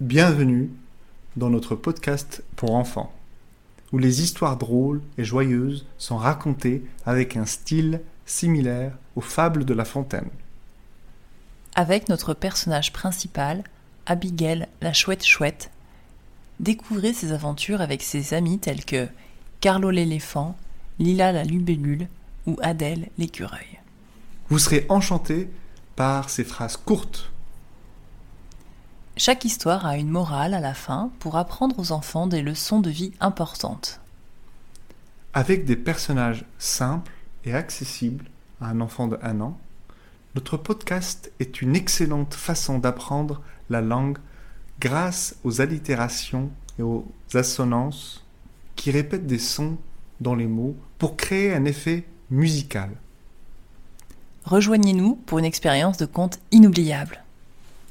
Bienvenue dans notre podcast pour enfants, où les histoires drôles et joyeuses sont racontées avec un style similaire aux fables de La Fontaine. Avec notre personnage principal, Abigail la chouette chouette, découvrez ses aventures avec ses amis tels que Carlo l'éléphant, Lila la lubellule ou Adèle l'écureuil. Vous serez enchanté par ces phrases courtes. Chaque histoire a une morale à la fin pour apprendre aux enfants des leçons de vie importantes. Avec des personnages simples et accessibles à un enfant de 1 an, notre podcast est une excellente façon d'apprendre la langue grâce aux allitérations et aux assonances qui répètent des sons dans les mots pour créer un effet musical. Rejoignez-nous pour une expérience de conte inoubliable.